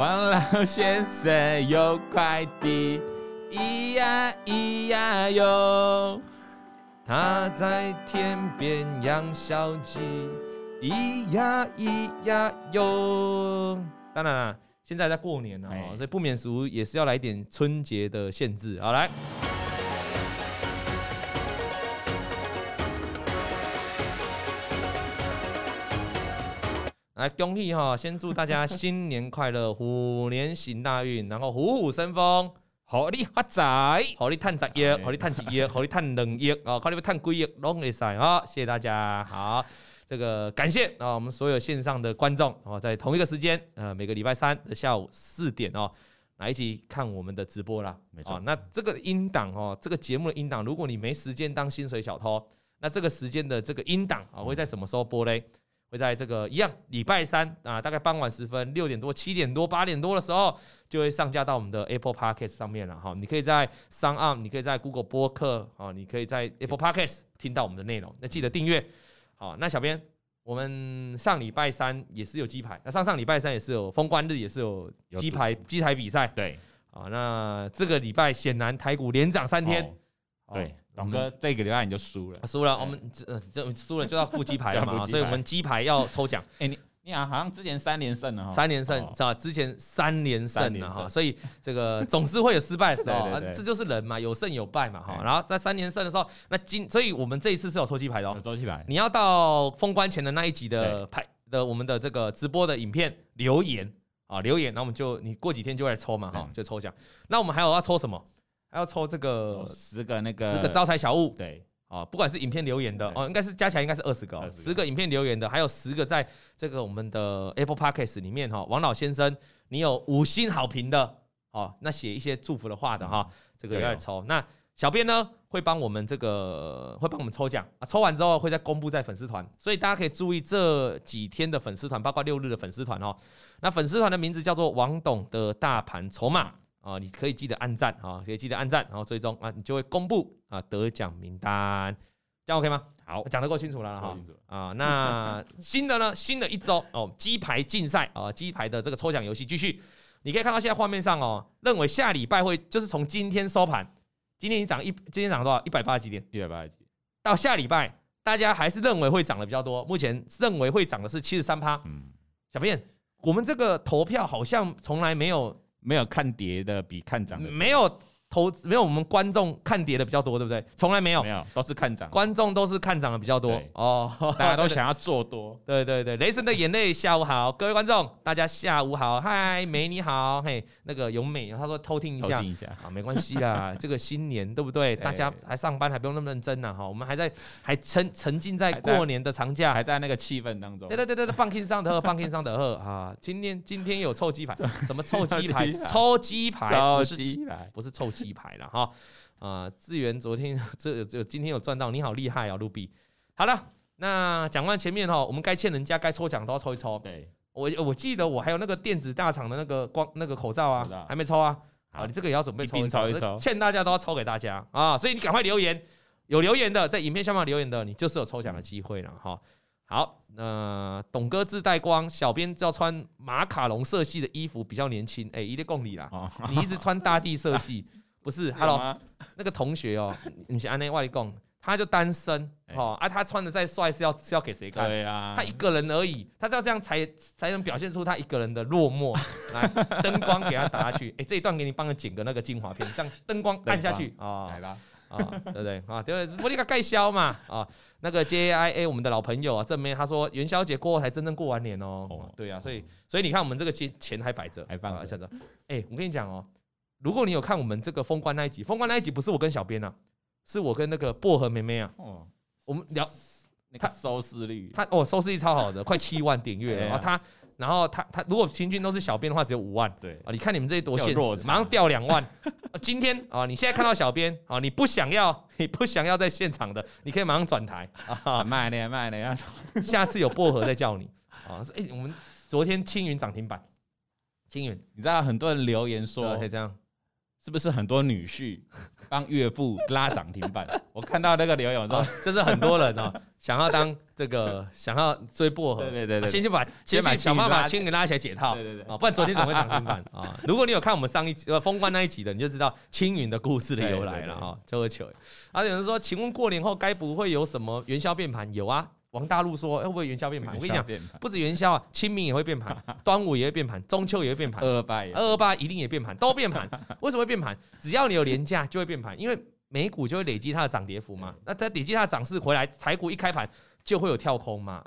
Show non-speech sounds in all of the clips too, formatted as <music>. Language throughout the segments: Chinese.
王老先生有快递，咿呀咿呀哟。他在天边养小鸡，咿呀咿呀哟。当然啦，现在在过年了，哦所以不免俗也是要来点春节的限制。好，来。来恭喜哈！先祝大家新年快乐，虎年行大运，然后虎虎生风，好利发财，好利探十亿，好利探几亿，<laughs> 好利探两亿哦，看你们赚几亿拢会使啊！谢谢大家，好，这个感谢啊，我们所有线上的观众哦，在同一个时间，呃，每个礼拜三的下午四点哦，来一起看我们的直播啦。没错，那这个音档哦，这个节目的音档，如果你没时间当薪水小偷，那这个时间的这个音档啊，会在什么时候播嘞？会在这个一样礼拜三啊，大概傍晚时分六点多、七点多、八点多的时候，就会上架到我们的 Apple Podcast 上面了哈。你可以在 SoundOn，你可以在 Google 播客啊，你可以在 Apple Podcast 听到我们的内容。那记得订阅。好，那小编，我们上礼拜三也是有鸡排，那上上礼拜三也是有封关日，也是有鸡排鸡排比赛。对，啊，那这个礼拜显然台股连涨三天。对。董哥，这个礼拜你就输了，输了，我们这这输了 <laughs> 就要付鸡排了嘛，所以我们鸡排要抽奖。哎，你你好像之前三连胜了哈，三连胜是吧？之前三连胜了哈，所以这个总是会有失败的时候，这就是人嘛，有胜有败嘛哈。然后在三连胜的时候，那今所以我们这一次是有抽鸡排的哦，抽鸡排。你要到封关前的那一集的拍的我们的这个直播的影片留言啊留言，然后我们就你过几天就会来抽嘛哈，就抽奖。那我们还有要抽什么？还要抽这个十个那个十个招财小物，对，哦，不管是影片留言的哦，应该是加起来应该是二十个，十个。影片留言的，还有十个在这个我们的 Apple Podcast 里面哈，王老先生，你有五星好评的，哦，那写一些祝福的话的哈，这个要来抽。那小编呢会帮我们这个会帮我们抽奖。啊，抽完之后会再公布在粉丝团，所以大家可以注意这几天的粉丝团，包括六日的粉丝团哦。那粉丝团的名字叫做王董的大盘筹码。啊，你可以记得按赞啊，可以记得按赞，然后追踪啊，你就会公布啊得奖名单，这样 OK 吗？好，讲得够清楚了哈。啊，那新的呢？<laughs> 新的一周哦，鸡排竞赛啊，鸡排的这个抽奖游戏继续。你可以看到现在画面上哦，认为下礼拜会就是从今天收盘，今天你涨一，今天涨多少？一百八十几点？一百八十几。到下礼拜，大家还是认为会涨的比较多。目前认为会涨的是七十三趴。嗯，小编，我们这个投票好像从来没有。没有看跌的比看涨的，没有。投没有我们观众看跌的比较多，对不对？从来没有，没有，都是看涨。观众都是看涨的比较多哦，<laughs> 大家都想要做多。对对对，雷神的眼泪，下午好，各位观众，大家下午好，嗨，美你好，嘿，那个永美，他说偷听一下，偷听一下 <laughs> 啊，没关系啦，这个新年对不 <laughs> 对？大家还上班还不用那么认真呢，哈，我们还在还沉沉浸在过年的长假，还在那个气氛当中。对对对对，放轻上的喝，放轻上的喝啊！今天今天有臭鸡排，什么臭鸡排？臭鸡排，不是鸡排，不是臭鸡。排了哈啊！志源昨天 <laughs> 这这今天有赚到，你好厉害啊，卢比。好了，那讲完前面哈，我们该欠人家该抽奖都要抽一抽。对，我我记得我还有那个电子大厂的那个光那个口罩啊，还没抽啊。好，你这个也要准备抽一抽，一抽欠大家都要抽给大家啊！所以你赶快留言，有留言的在影片下方留言的，你就是有抽奖的机会了哈。好，那董哥自带光，小编要穿马卡龙色系的衣服比较年轻。哎，一定共你啦，你一直穿大地色系。<laughs> 不是，Hello，那个同学哦，<laughs> 你是安内外公，他就单身哦，啊，他穿的再帅是要是要给谁看？对呀，他一个人而已，他要这样才才能表现出他一个人的落寞。<laughs> 来，灯光给他打下去，哎，这一段给你帮他剪个那个精华片，这样灯光按下去啊，来吧，啊，对不对？啊，对，我那个盖销嘛，啊，那个 JIA 我们的老朋友啊，正面他说元宵节过后才真正过完年哦，对啊，所以所以你看我们这个钱钱还摆着，还放着，哎，我跟你讲哦。如果你有看我们这个封关那一集，封关那一集不是我跟小编啊，是我跟那个薄荷妹妹啊。哦，我们聊那个收视率，他哦收视率超好的，快七万点阅了。<laughs> 然后他，然后他他如果平均都是小编的话，只有五万。对啊，你看你们这些多现实，马上掉两万。<laughs> 今天啊，你现在看到小编啊，你不想要，<laughs> 你不想要在现场的，你可以马上转台啊，慢点慢点，下次有薄荷再叫你啊。哎，我们昨天青云涨停板，青云，你知道很多人留言说可以这样。是不是很多女婿帮岳父拉涨停板？<laughs> 我看到那个留言说，就是很多人哦，<laughs> 想要当这个想要追薄荷，对对对，对，先去把先把想办法先给拉起来解套，对对对，不然昨天怎么会涨停板啊？<laughs> 如果你有看我们上一集呃封关那一集的，你就知道青云的故事的由来了啊，就会糗。啊，有人说，请问过年后该不会有什么元宵变盘？有啊。王大陆说：“会不会元宵变盘？我跟你讲，不止元宵啊，清明也会变盘，<laughs> 端午也会变盘，中秋也会变盘，二二八二二八一定也变盘，都变盘。<laughs> 为什么会变盘？只要你有连假就会变盘，因为美股就会累积它的涨跌幅嘛。那它累积它的涨势回来，台股一开盘就会有跳空嘛。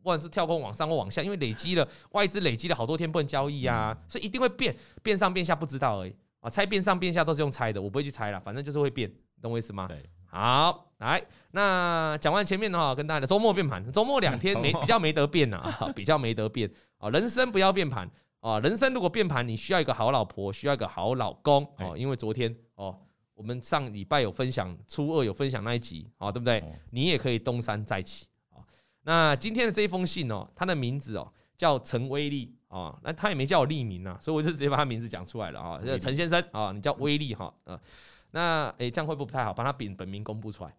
不管是跳空往上或往下，因为累积了外资累积了好多天不能交易啊，所以一定会变，变上变下不知道而已啊。猜变上变下都是用猜的，我不会去猜了，反正就是会变，懂我意思吗？对。”好，来，那讲完前面的话，跟大家的周末变盘，周末两天没比较没得变啊，比较没得变啊。<laughs> 人生不要变盘啊，人生如果变盘，你需要一个好老婆，需要一个好老公哦。因为昨天哦，我们上礼拜有分享，初二有分享那一集啊，对不对？你也可以东山再起啊。那今天的这一封信哦，他的名字哦叫陈威利啊，那他也没叫我立名啊，所以我就直接把他名字讲出来了啊，陈先生啊，你叫威利哈，呃。那诶、欸，这样会不会不太好？把他本本名公布出来，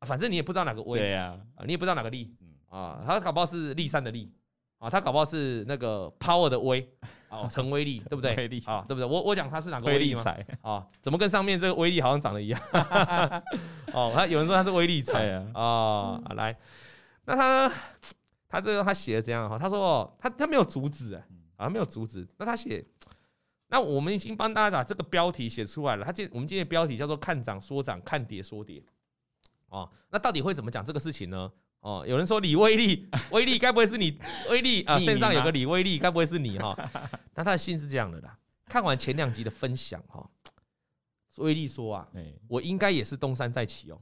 反正你也不知道哪个威，对呀，你也不知道哪个利，啊，他搞不好是利善的利，啊，他搞不好是那个 power 的威，哦，陈威力，<laughs> 对不对？啊，对不对？我我讲他是哪个威力吗？啊，怎么跟上面这个威力好像长得一样？<laughs> 哦，他有人说他是威力财啊，啊，来，那他他这个他写的怎样哈？他说他他没有阻止啊，啊，没有阻止，那他写。那我们已经帮大家把这个标题写出来了。他今我们今天的标题叫做“看涨说涨，看跌说跌”。哦，那到底会怎么讲这个事情呢？哦，有人说李威利，<laughs> 威利该不会是你？威利啊，线上有个李威利，该不会是你哈？<laughs> 那他的信是这样的啦。看完前两集的分享哈，威利说啊，我应该也是东山再起哦。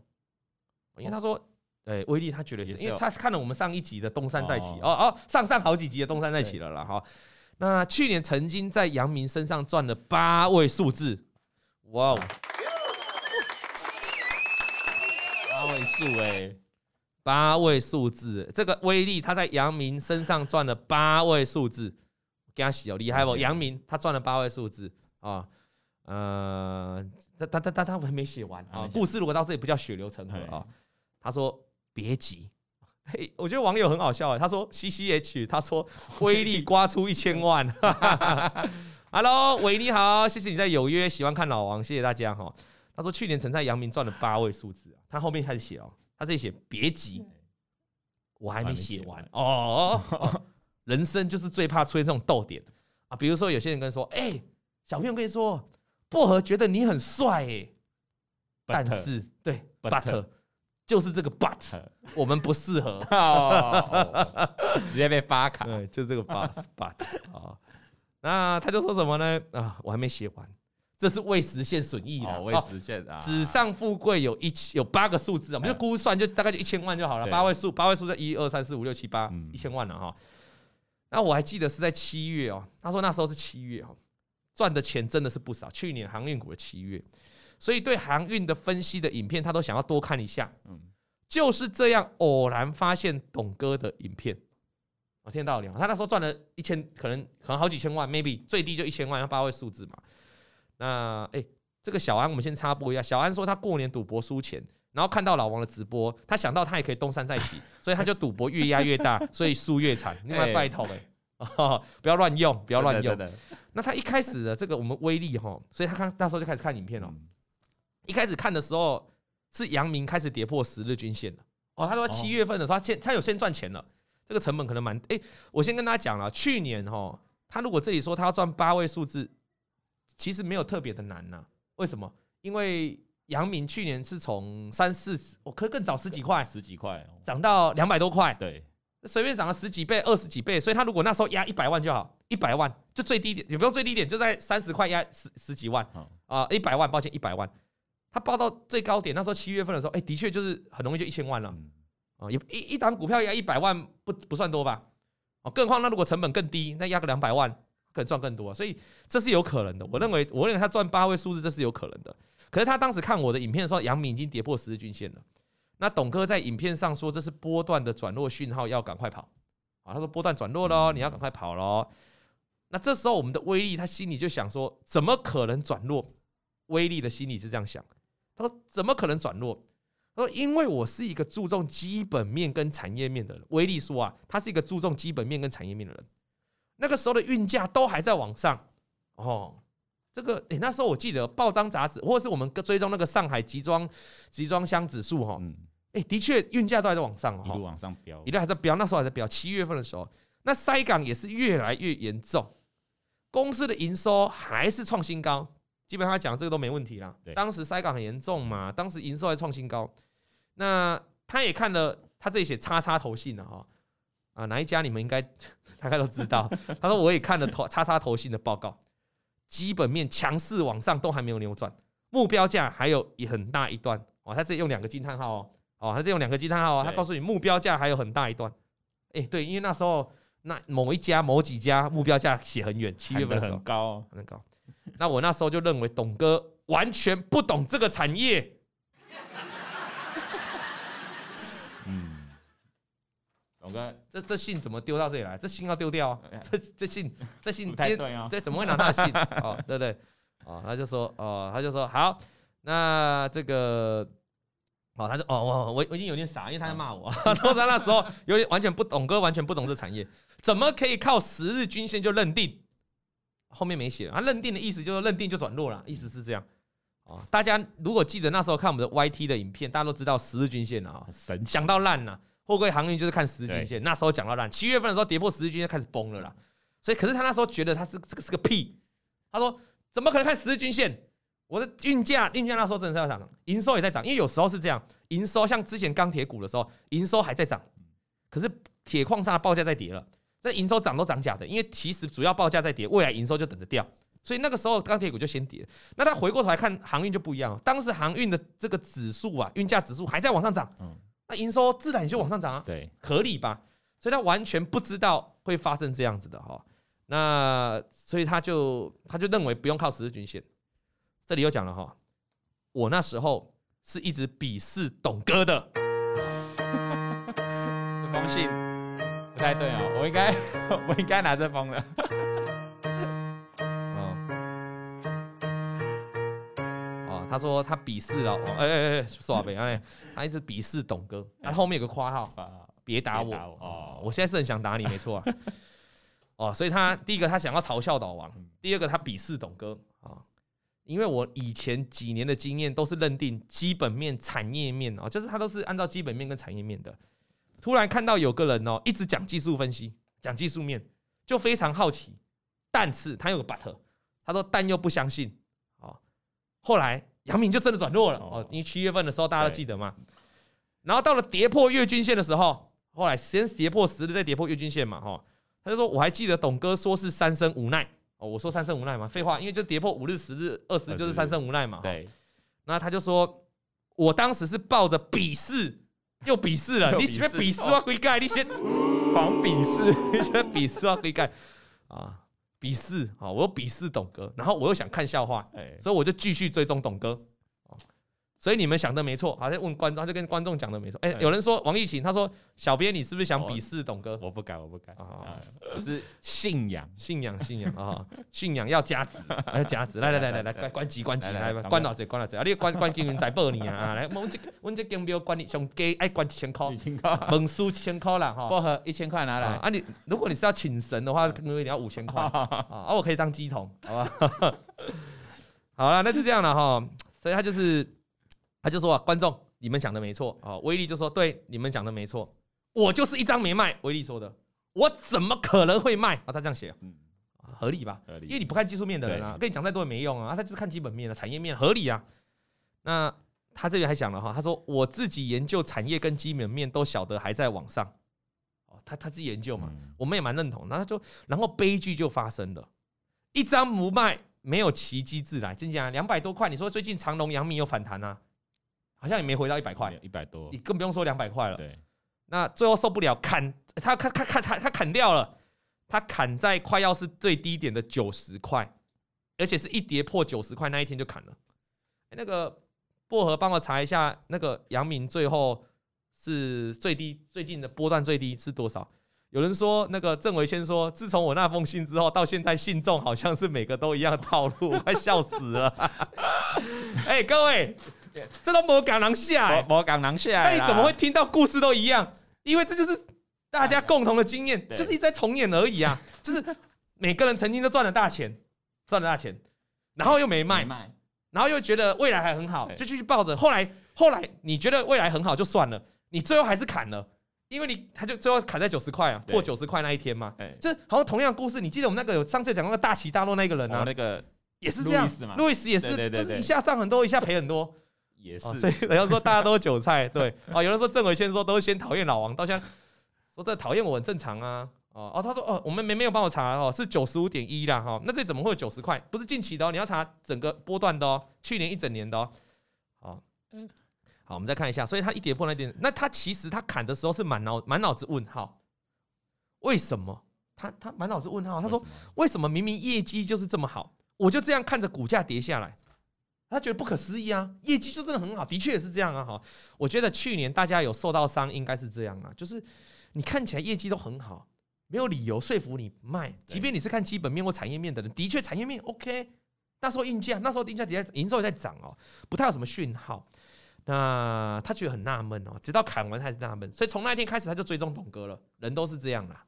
因为他说，对，威利他觉得也是，因为他看了我们上一集的东山再起哦哦，上上好几集的东山再起了啦哈。那去年曾经在杨明身上赚了八位数字，哇哦，八位数哎，八位数字，这个威力他在杨明身上赚了八位数字，给他洗哦，厉害不？杨明他赚了八位数字啊，呃，他他他他他还没写完啊，故事如果到这里不叫血流成河啊，他说别急。嘿，我觉得网友很好笑啊。他说 C C H，他说 <laughs> 威力刮出一千万。<laughs> Hello，喂，你好，谢谢你在有约，喜欢看老王，谢谢大家哈。他说去年曾在阳明赚了八位数字，他后面开始写哦，他这里写别急，我还没写完哦，哦。<laughs> 人生就是最怕出现这种逗点啊，比如说有些人跟说，哎、欸，小朋友跟你说，薄荷觉得你很帅哎、欸，但是对，but。就是这个 but，我们不适合，<laughs> 直接被发卡。<laughs> 对，就是这个 but <laughs> but 啊。那他就说什么呢？啊，我还没写完，这是未实现损益的，未实现啊。纸上富贵有一千有八个数字，我们就估算，就大概就一千万就好了。八位数，八位数在一二三四五六七八，一千万了哈。那我还记得是在七月哦，他说那时候是七月哦，赚的钱真的是不少。去年航运股的七月。所以对航运的分析的影片，他都想要多看一下。嗯，就是这样偶然发现董哥的影片，我听到了，他那时候赚了一千，可能可能好几千万，maybe 最低就一千万，要八位数字嘛。那哎，这个小安，我们先插播一下。小安说他过年赌博输钱，然后看到老王的直播，他想到他也可以东山再起，<laughs> 所以他就赌博越压越大，<laughs> 所以输越惨。另外拜托哎，不要乱用，不要乱用。那他一开始的这个我们威力哈，所以他看那时候就开始看影片了。一开始看的时候是阳明开始跌破十日均线了。哦，他说七月份的时候他先他有先赚钱了，这个成本可能蛮哎，我先跟大家讲了，去年哈他如果这里说他要赚八位数字，其实没有特别的难呐，为什么？因为阳明去年是从三四十，我可以更早十几块，十几块涨到两百多块，对，随便涨了十几倍、二十几倍，所以他如果那时候压一百万就好，一百万就最低点，也不用最低点，就在三十块压十十几万啊，一百万，抱歉一百万。他报到最高点，那时候七月份的时候，哎，的确就是很容易就一千万了，啊，也一一档股票压一百万不不算多吧，哦，更何况那如果成本更低，那压个两百万可能赚更多，所以这是有可能的。我认为，我认为他赚八位数字这是有可能的。可是他当时看我的影片的时候，阳明已经跌破十日均线了。那董哥在影片上说这是波段的转弱讯号，要赶快跑啊！他说波段转弱喽，你要赶快跑喽。那这时候我们的威力，他心里就想说，怎么可能转弱？威力的心里是这样想，他说怎么可能转弱？他说因为我是一个注重基本面跟产业面的人。威力说啊，他是一个注重基本面跟产业面的人。那个时候的运价都还在往上哦。这个诶，那时候我记得报章杂志，或者是我们追踪那个上海集装集装箱指数哈，诶，的确运价都还在往上，一路往上飙，一路还在飙。那时候还在飙，七月份的时候，那塞港也是越来越严重，公司的营收还是创新高，基本上讲这个都没问题啦。当时塞港很严重嘛，当时营收还创新高，那他也看了，他这里写叉叉投信的哈，啊哪一家你们应该 <laughs> 大概都知道。<laughs> 他说我也看了投叉叉投信的报告。基本面强势往上都还没有扭转，目标价还有一很大一段哦。他这里用两个惊叹号哦，哦，他这用两个惊叹号哦。他告诉你目标价还有很大一段。哎，对，因为那时候那某一家某几家目标价写很远，七月份很高很高。<laughs> 那我那时候就认为董哥完全不懂这个产业。嗯董哥，这这信怎么丢到这里来？这信要丢掉啊！这这信这信这对这怎么会拿他的信？哦，对不对？哦，他就说，哦，他就说好，那这个，哦，他就哦，我我我已经有点傻，因为他在骂我。<laughs> 他说他那时候有点完全不懂，哥完全不懂这产业，怎么可以靠十日均线就认定？后面没写，他认定的意思就是认定就转弱了，意思是这样。哦，大家如果记得那时候看我们的 YT 的影片，大家都知道十日均线啊，神讲到烂了。货柜航运就是看十日均线，那时候讲到烂，七月份的时候跌破十日均线开始崩了啦。所以，可是他那时候觉得他是这个是个屁。他说：“怎么可能看十日均线？我的运价运价那时候真的是要涨，营收也在涨。因为有时候是这样，营收像之前钢铁股的时候，营收还在涨，可是铁矿砂的报价在跌了。这营收涨都涨假的，因为其实主要报价在跌，未来营收就等着掉。所以那个时候钢铁股就先跌。那他回过头来看航运就不一样，当时航运的这个指数啊，运价指数还在往上涨。”那营收自然也就往上涨啊，对，合理吧？所以他完全不知道会发生这样子的哈。那所以他就他就认为不用靠十日均线。这里又讲了哈，我那时候是一直鄙视董哥的。<laughs> 这封信不太对啊，我应该 <laughs> 我应该拿这封的。<laughs> 哦。他说他鄙视了，哎哎哎，耍呗哎，他一直鄙视董哥，他后面有个括号，别打我。哦，我现在是很想打你，没错啊，<laughs> 哦，所以他第一个他想要嘲笑老王，第二个他鄙视董哥啊，因为我以前几年的经验都是认定基本面、产业面哦，就是他都是按照基本面跟产业面的，突然看到有个人哦一直讲技术分析，讲技术面，就非常好奇，但是他有个 but，他说但又不相信，哦，后来。杨明就真的转弱了哦，因为七月份的时候大家都记得嘛，然后到了跌破月均线的时候，后来先跌破十日，再跌破月均线嘛，哈，他就说我还记得董哥说是三生无奈哦，我说三生无奈嘛，废话，因为就跌破五日、十日、二十就是三生无奈嘛，对，那他就说我当时是抱着鄙视又鄙视了，<laughs> <laughs> 你先鄙视啊，鬼盖，你先狂鄙视，你先鄙视啊，鬼盖啊。鄙视啊！我又鄙视董哥，然后我又想看笑话，所以我就继续追踪董哥。所以你们想的没错，好像问观众，他就跟观众讲的没错。哎，有人说王艺勤，他说小编你是不是想鄙视董哥？我不敢，我不敢啊！我是信仰，信仰，信仰啊！<laughs> 信仰要加值，要加值！<laughs> 来来来来来，关关机关机来，关老子关老子啊！你关关金云在报你啊！来，我们这我们这金标关你上给爱关一千块，门书一千块啦哈！薄荷一千块拿来啊！你如果你是要请神的话，可能你要五千块 <laughs> 啊！我可以当鸡桶，好吧？好了，那就这样了哈。所以他就是。他就说啊，观众，你们讲的没错啊。威力就说，对，你们讲的没错，我就是一张没卖。威力说的，我怎么可能会卖啊？他这样写，嗯，合理吧？合理，因为你不看技术面的人啊，跟你讲再多也没用啊。他就是看基本面的产业面，合理啊。那他这里还讲了哈，他说我自己研究产业跟基本面都晓得还在往上。哦，他他自己研究嘛，我们也蛮认同。然后他说，然后悲剧就发生了，一张不卖，没有奇迹自来。真讲两百多块，你说最近长隆、阳明有反弹啊？好像也没回到一百块，一百多，你更不用说两百块了。对，那最后受不了，砍他，他，他，他，他，他砍掉了，他砍在快要是最低点的九十块，而且是一跌破九十块那一天就砍了。那个薄荷帮我查一下，那个阳明最后是最低，最近的波段最低是多少？有人说那个郑维先说，自从我那封信之后，到现在信众好像是每个都一样的套路，快笑死了。<laughs> 哎、欸，各位，这都没港人下，没港人下，那你怎么会听到故事都一样？因为这就是大家共同的经验，就是一直在重演而已啊。<laughs> 就是每个人曾经都赚了大钱，赚了大钱，然后又没卖，没卖，然后又觉得未来还很好，就继续抱着。后来，后来你觉得未来很好就算了，你最后还是砍了。因为你他就最后砍在九十块啊，破九十块那一天嘛，就是好像同样故事，你记得我们那个有上次讲那个大起大落那个人啊，那个也是这样，路易斯也是，就是一下涨很多，一下赔很多，也是。所以 <laughs> 人家说大家都是韭菜，对啊，有人说郑伟先说都是先讨厌老王，到现在说这讨厌我很正常啊，哦哦，他说哦，我们没没有帮我查哦，是九十五点一啦哈，那这怎么会有九十块？不是近期的哦，你要查整个波段的哦，去年一整年的哦，好，嗯。好，我们再看一下，所以他一跌破那点，那他其实他砍的时候是满脑满脑子问号，为什么？他他满脑子问号，他说为什么明明业绩就是这么好，我就这样看着股价跌下来，他觉得不可思议啊，业绩就真的很好，的确也是这样啊，哈，我觉得去年大家有受到伤，应该是这样啊，就是你看起来业绩都很好，没有理由说服你卖，即便你是看基本面或产业面的人，的确产业面 OK，那时候运价那时候定价底下营收也在涨哦，不太有什么讯号。那他觉得很纳闷哦，直到砍完他还是纳闷，所以从那一天开始他就追踪董哥了。人都是这样啦，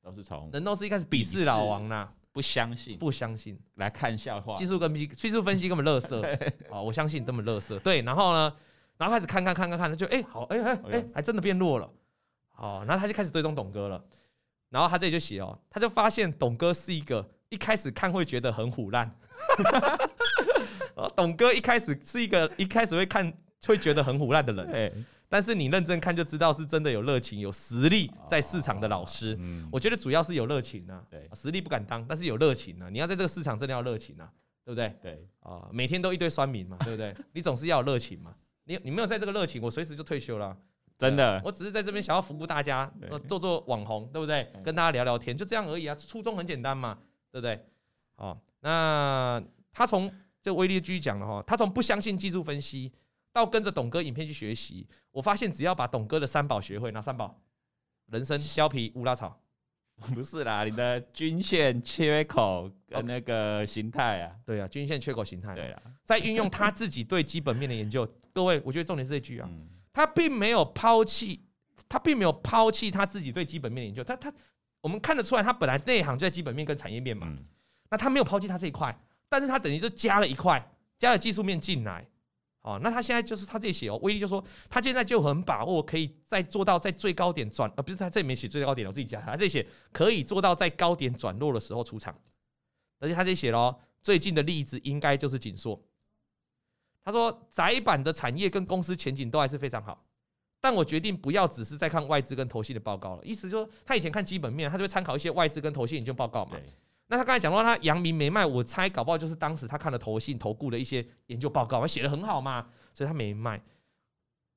都是从人都是一开始鄙视老王啦，不相信，不相信。来看笑话，技术跟技技术分析根本乐色啊，我相信这么乐色。对，然后呢，然后开始看看看看看，就哎、欸、好哎哎哎，还真的变弱了。哦，然后他就开始追踪董哥了，然后他这里就写哦，他就发现董哥是一个一开始看会觉得很虎烂，<laughs> 董哥一开始是一个一开始会看。会觉得很虎烂的人，欸、但是你认真看就知道是真的有热情、有实力在市场的老师。我觉得主要是有热情啊，实力不敢当，但是有热情啊。你要在这个市场真的要热情啊，对不对？对啊，每天都一堆酸民嘛，对不对？<laughs> 你总是要有热情嘛。你你没有在这个热情，我随时就退休了。真的，我只是在这边想要服务大家，做做网红，对不对？跟大家聊聊天，就这样而已啊。初衷很简单嘛，对不对？哦，那他从这个威力继续讲了哈，他从不相信技术分析。到跟着董哥影片去学习，我发现只要把董哥的三宝学会，哪三宝？人参、貂皮、乌拉草，<laughs> 不是啦，你的均线、缺口跟那个形态啊，对啊，均线、缺口、形态，对啊，在运用他自己对基本面的研究。各位，我觉得重点是这句啊，他并没有抛弃，他并没有抛弃他自己对基本面的研究。他他，我们看得出来，他本来内行就在基本面跟产业面嘛，那他没有抛弃他这一块，但是他等于就加了一块，加了技术面进来。哦，那他现在就是他这里写哦，威力就说他现在就很把握可以再做到在最高点转，呃，不是他这里面写最高点，我自己加他这里写可以做到在高点转弱的时候出场，而且他这里写了最近的例子应该就是紧缩。他说窄板的产业跟公司前景都还是非常好，但我决定不要只是在看外资跟投信的报告了，意思就是说他以前看基本面，他就会参考一些外资跟投信研究报告嘛。那他刚才讲到他阳明没卖，我猜搞不好就是当时他看了投信投顾的一些研究报告，他写得很好嘛，所以他没卖。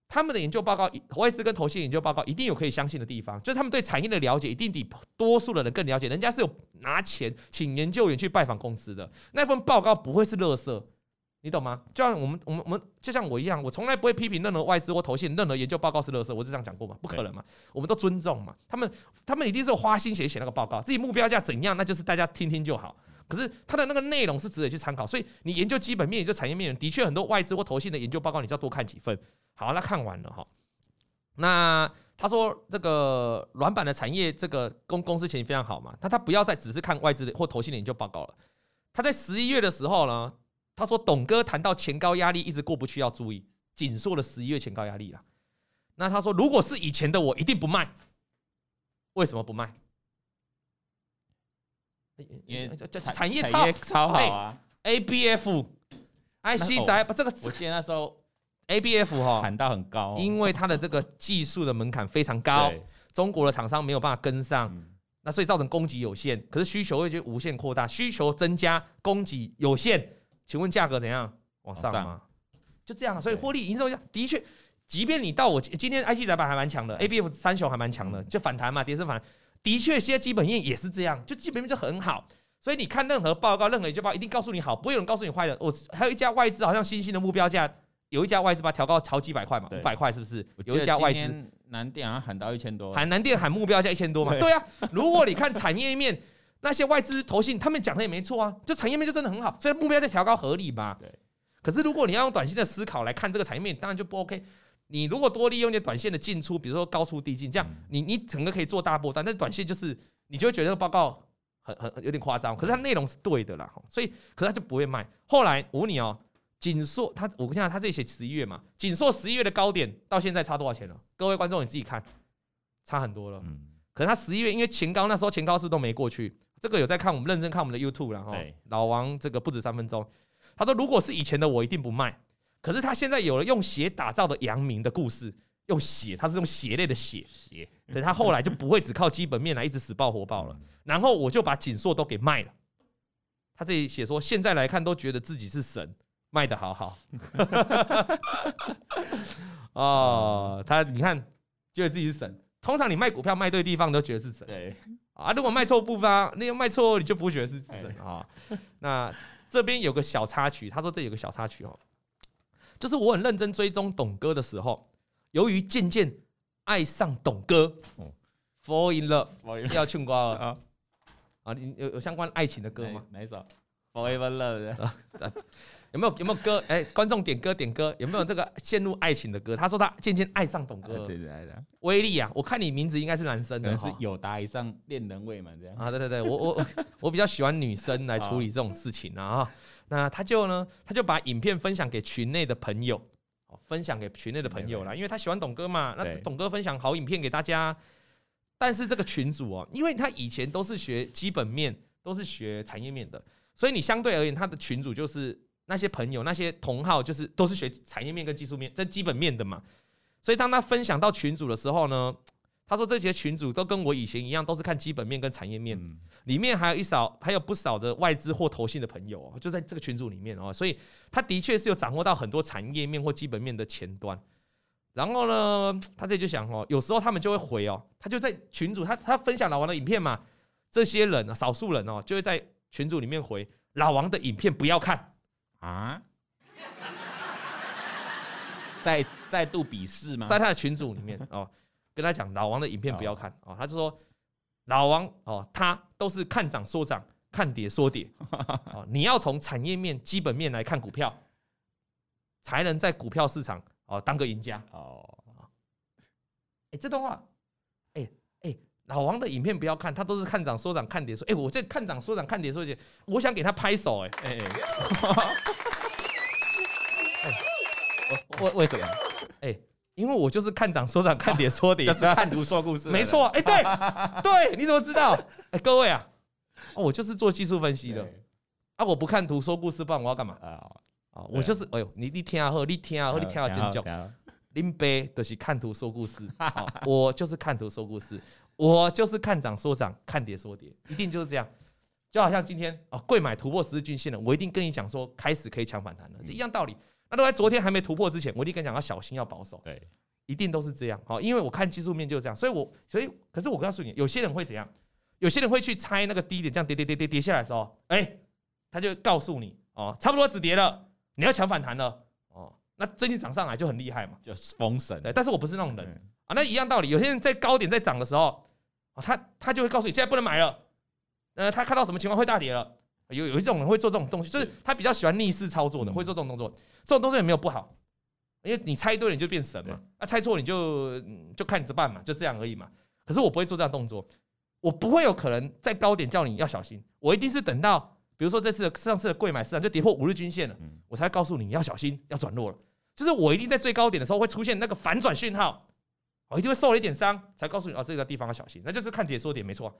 他们的研究报告，外资跟投信研究报告一定有可以相信的地方，就是他们对产业的了解一定比多数的人更了解，人家是有拿钱请研究员去拜访公司的，那份报告不会是垃圾。你懂吗？就像我们，我们，我们就像我一样，我从来不会批评任何外资或投信，任何研究报告是垃圾，我就这样讲过嘛，不可能嘛，我们都尊重嘛。他们，他们一定是花心血写那个报告，自己目标价怎样，那就是大家听听就好。可是他的那个内容是值得去参考，所以你研究基本面，研究产业面，的确很多外资或投信的研究报告，你就要多看几份。好，那看完了哈。那他说这个软板的产业，这个公公司前景非常好嘛，那他不要再只是看外资或投信的研究报告了。他在十一月的时候呢。他说：“董哥谈到前高压力一直过不去，要注意紧缩了十一月前高压力了。那他说，如果是以前的我，一定不卖。为什么不卖？因为产业超超好啊！ABF、IC 仔，这个我记得那时候 ABF 哈喊到很高，因为它的这个技术的门槛非常高，中国的厂商没有办法跟上，那所以造成供给有限。可是需求会就无限扩大，需求增加，供给有限。”请问价格怎样？往上吗？上就这样，所以获利营收的确，即便你到我今天 IC 载板还蛮强的，ABF 三雄还蛮强的，就反弹嘛，跌升反弹，的确，现在基本面也是这样，就基本面就很好。所以你看任何报告，任何研究报告一定告诉你好，不会有人告诉你坏的。我还有一家外资，好像新兴的目标价，有一家外资把它调高超几百块嘛，五百块是不是？有一家外资南电好像喊到一千多，喊南电喊目标价一千多嘛？对，对啊，如果你看产业面，那些外资投信他们讲的也没错啊，就产业面就真的很好，所以目标在调高合理吧。对。可是如果你要用短线的思考来看这个产业面，当然就不 OK。你如果多利用一些短线的进出，比如说高出低进，这样你你整个可以做大波段，但是短线就是你就会觉得这个报告很很有点夸张，可是它内容是对的啦，所以可是它就不会卖。后来我问你哦。锦硕，他我跟你讲，他这里写十一月嘛，锦硕十一月的高点到现在差多少钱了？各位观众你自己看，差很多了。嗯，可能他十一月因为前高那时候前高是不是都没过去？这个有在看我们认真看我们的 YouTube 然后老王这个不止三分钟，他说如果是以前的我一定不卖，可是他现在有了用血打造的阳明的故事，用血，他是用血类的血，所以他后来就不会只靠基本面来一直死爆活爆了。然后我就把景硕都给卖了。他这里写说现在来看都觉得自己是神。卖的好好，<laughs> 哦，他你看，觉得自己是神。通常你卖股票卖对地方，都觉得是神。对啊，如果卖错部分，那个卖错，你就不会觉得是神啊。<laughs> 那这边有个小插曲，他说这有个小插曲哦，就是我很认真追踪董哥的时候，由于渐渐爱上董哥，fall in love，要庆瓜了啊啊，你有有相关爱情的歌吗？哪一首？Forever Love 的。<laughs> 有没有有没有歌？哎、欸，观众点歌点歌，有没有这个陷入爱情的歌？他说他渐渐爱上董哥。对对对，威力啊！我看你名字应该是男生的，是有达以上恋人未满这样啊？对对对，我我 <laughs> 我比较喜欢女生来处理这种事情啊。那他就呢，他就把影片分享给群内的朋友，分享给群内的朋友啦，因为他喜欢董哥嘛。那董哥分享好影片给大家，但是这个群主哦，因为他以前都是学基本面，都是学产业面的，所以你相对而言，他的群主就是。那些朋友、那些同好，就是都是学产业面跟技术面、这基本面的嘛。所以当他分享到群组的时候呢，他说这些群组都跟我以前一样，都是看基本面跟产业面。里面还有一少，还有不少的外资或投信的朋友哦，就在这个群组里面哦。所以他的确是有掌握到很多产业面或基本面的前端。然后呢，他这就想哦，有时候他们就会回哦，他就在群组，他他分享老王的影片嘛，这些人啊，少数人哦，就会在群组里面回老王的影片不要看。啊！再再度鄙视吗？在他的群组里面哦，跟他讲老王的影片不要看哦，他就说老王哦，他都是看涨说涨，看跌说跌哦，你要从产业面、基本面来看股票，才能在股票市场哦当个赢家哦。哎，这段话，老王的影片不要看，他都是看涨说涨，看跌说，哎，我这看涨说涨，看跌说跌，我想给他拍手，哎哎。为为什么？哎，因为我就是看涨说涨，看跌说跌，就是看图说故事。没错，哎，对对，你怎么知道？哎，各位啊，我就是做技术分析的啊，我不看图说故事，不然我要干嘛？啊，我就是，哎呦，你你听好，你听好，你听啊尖叫，林北都是看图说故事，<laughs> 我就是看图说故事，我就是看涨说涨，看跌说跌，一定就是这样。就好像今天啊，贵买突破十日均线了，我一定跟你讲说，开始可以抢反弹了，是一样道理。那都在昨天还没突破之前，我一定跟你讲要小心，要保守。对，一定都是这样。好，因为我看技术面就是这样，所以我所以可是我告诉你，有些人会怎样？有些人会去猜那个低点，这样跌跌跌跌跌下来的时候，哎，他就告诉你哦，差不多止跌了，你要抢反弹了哦。那最近涨上来就很厉害嘛，就是封神。对，但是我不是那种人啊。那一样道理，有些人在高点在涨的时候，他他就会告诉你现在不能买了。呃，他看到什么情况会大跌了？有有一种人会做这种东西，就是他比较喜欢逆势操作的，会做这种动作。这种动作也没有不好，因为你猜对了你就变神嘛，啊猜错你就就看你怎么办嘛，就这样而已嘛。可是我不会做这样动作，我不会有可能在高点叫你要小心，我一定是等到比如说这次的上次的贵买市场就跌破五日均线了，我才告诉你你要小心要转弱了。就是我一定在最高点的时候会出现那个反转讯号，我一定会受了一点伤，才告诉你哦这个地方要小心，那就是看跌说点没错。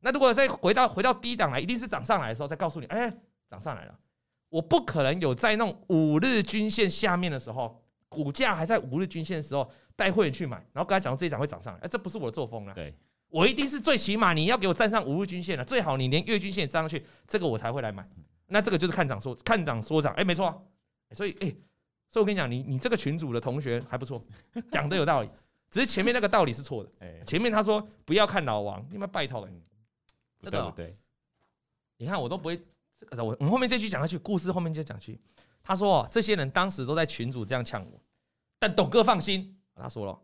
那如果再回到回到低档来，一定是涨上来的时候再告诉你，哎，涨上来了。我不可能有在那种五日均线下面的时候，股价还在五日均线的时候带会员去买，然后跟他讲说这一涨会涨上来，哎，这不是我的作风啊。对，我一定是最起码你要给我站上五日均线了，最好你连月均线也站上去，这个我才会来买。那这个就是看涨说看涨说涨，哎，没错啊。所以，哎，所以我跟你讲，你你这个群组的同学还不错，讲的有道理，只是前面那个道理是错的。哎，前面他说不要看老王，你们拜托了。这个对，你看我都不会，我我们后面这句讲下去，故事后面就讲去。他说这些人当时都在群主这样呛我，但董哥放心，他说了，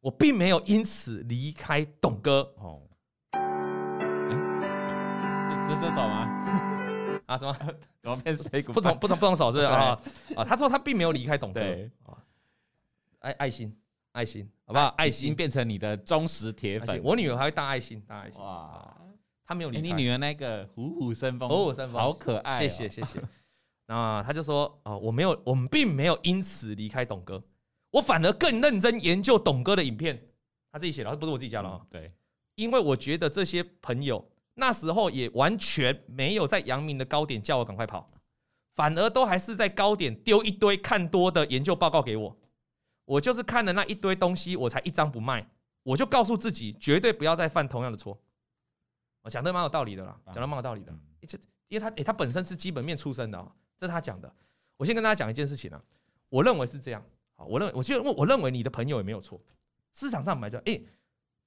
我并没有因此离开董哥。哦，是这种吗？<laughs> 啊什么？怎么变谁？不同不同不同手是啊啊！他说他并没有离开董哥。爱爱心爱心，好不好？爱心变成你的忠实铁粉。我女儿还会大爱心大爱心。哇，他没有离开。你女儿那个虎虎生风，虎虎生风，好可爱。谢谢谢谢。那他就说啊，我没有，我们并没有因此离开董哥。我反而更认真研究董哥的影片，他自己写的，不是我自己加的啊。对，因为我觉得这些朋友那时候也完全没有在阳明的高点叫我赶快跑，反而都还是在高点丢一堆看多的研究报告给我。我就是看了那一堆东西，我才一张不卖。我就告诉自己，绝对不要再犯同样的错。我讲的蛮有道理的啦，讲的蛮有道理的。因为他诶，他本身是基本面出身的啊，这是他讲的。我先跟大家讲一件事情啊，我认为是这样。我认为，我就我认为你的朋友也没有错。市场上买着，哎，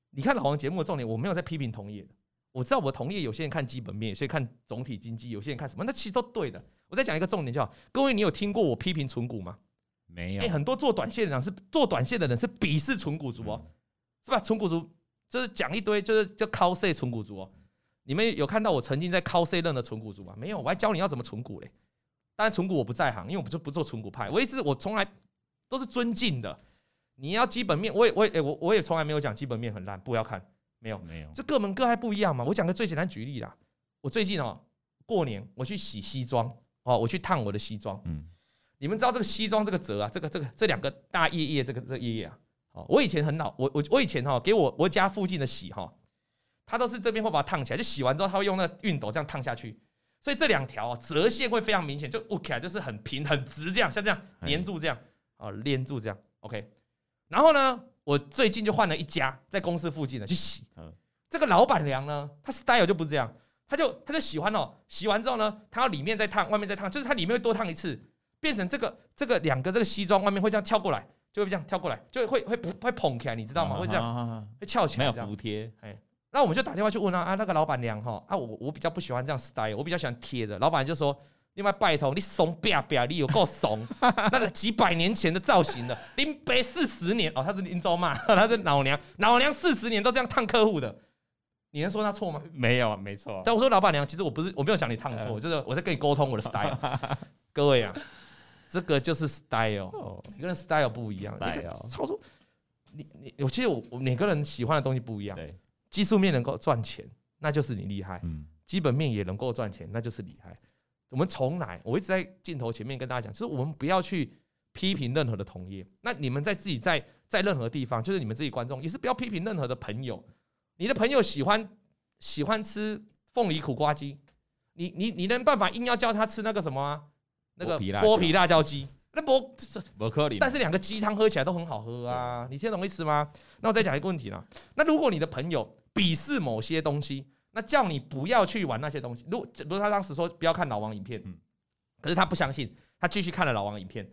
你看老王节目的重点，我没有在批评同业的。我知道我同业有些人看基本面，有些人看总体经济，有些人看什么，那其实都对的。我再讲一个重点，叫各位，你有听过我批评存股吗？没有。哎，很多做短线的人是做短线的人是鄙视纯股族哦，是吧？纯股族就是讲一堆，就是叫 call C 存股族哦。你们有看到我曾经在 call C 任的纯股族吗？没有，我还教你要怎么存股嘞。当然存股我不在行，因为我不就不做存股派。我意思，我从来。都是尊敬的，你要基本面，我也我也我我也从来没有讲基本面很烂，不要看，没有没有，这各门各派不一样嘛。我讲个最简单举例啦，我最近哦过年我去洗西装哦，我去烫我的西装，嗯，你们知道这个西装这个褶啊，这个这个这两个大叶叶这个这个叶叶啊，哦，我以前很老，我我我以前哈给我我家附近的洗哈，他都是这边会把它烫起来，就洗完之后他会用那个熨斗这样烫下去，所以这两条折线会非常明显，就 OK 就是很平很直这样，像这样粘住这样。哦，连住这样，OK。然后呢，我最近就换了一家在公司附近的去洗。这个老板娘呢，她 style 就不是这样，她就她就喜欢哦，洗完之后呢，她要里面再烫，外面再烫，就是她里面会多烫一次，变成这个这个两个这个西装外面会这样跳过来，就会这样跳过来，就会会会捧起来，你知道吗？会这样，会翘起来，没有服帖。哎，那我们就打电话去问啊啊，那个老板娘哈啊，我我比较不喜欢这样 style，我比较喜欢贴着。老板就说。另外拜托你怂别别，你有够怂，<laughs> 那个几百年前的造型的，林北四十年哦，他是林州嘛，<laughs> 他是老娘，老娘四十年都这样烫客户的，你能说他错吗？没有，没错。但我说老板娘，其实我不是，我没有讲你烫错，就是我在跟你沟通我的 style。<laughs> 各位啊，这个就是 style，每个人 style 不一样。style 操作，你你，我其实我我每个人喜欢的东西不一样。对，技术面能够赚钱，那就是你厉害。嗯，基本面也能够赚钱，那就是厉害。我们从来，我一直在镜头前面跟大家讲，就是我们不要去批评任何的同业。那你们在自己在在任何地方，就是你们自己观众也是不要批评任何的朋友。你的朋友喜欢喜欢吃凤梨苦瓜鸡，你你你能办法硬要叫他吃那个什么啊？那个剥皮辣椒鸡？那剥不可以。但是两个鸡汤喝起来都很好喝啊！你听得懂意思吗？那我再讲一个问题啦。那如果你的朋友鄙视某些东西，那叫你不要去玩那些东西。如如他当时说不要看老王影片，可是他不相信，他继续看了老王影片。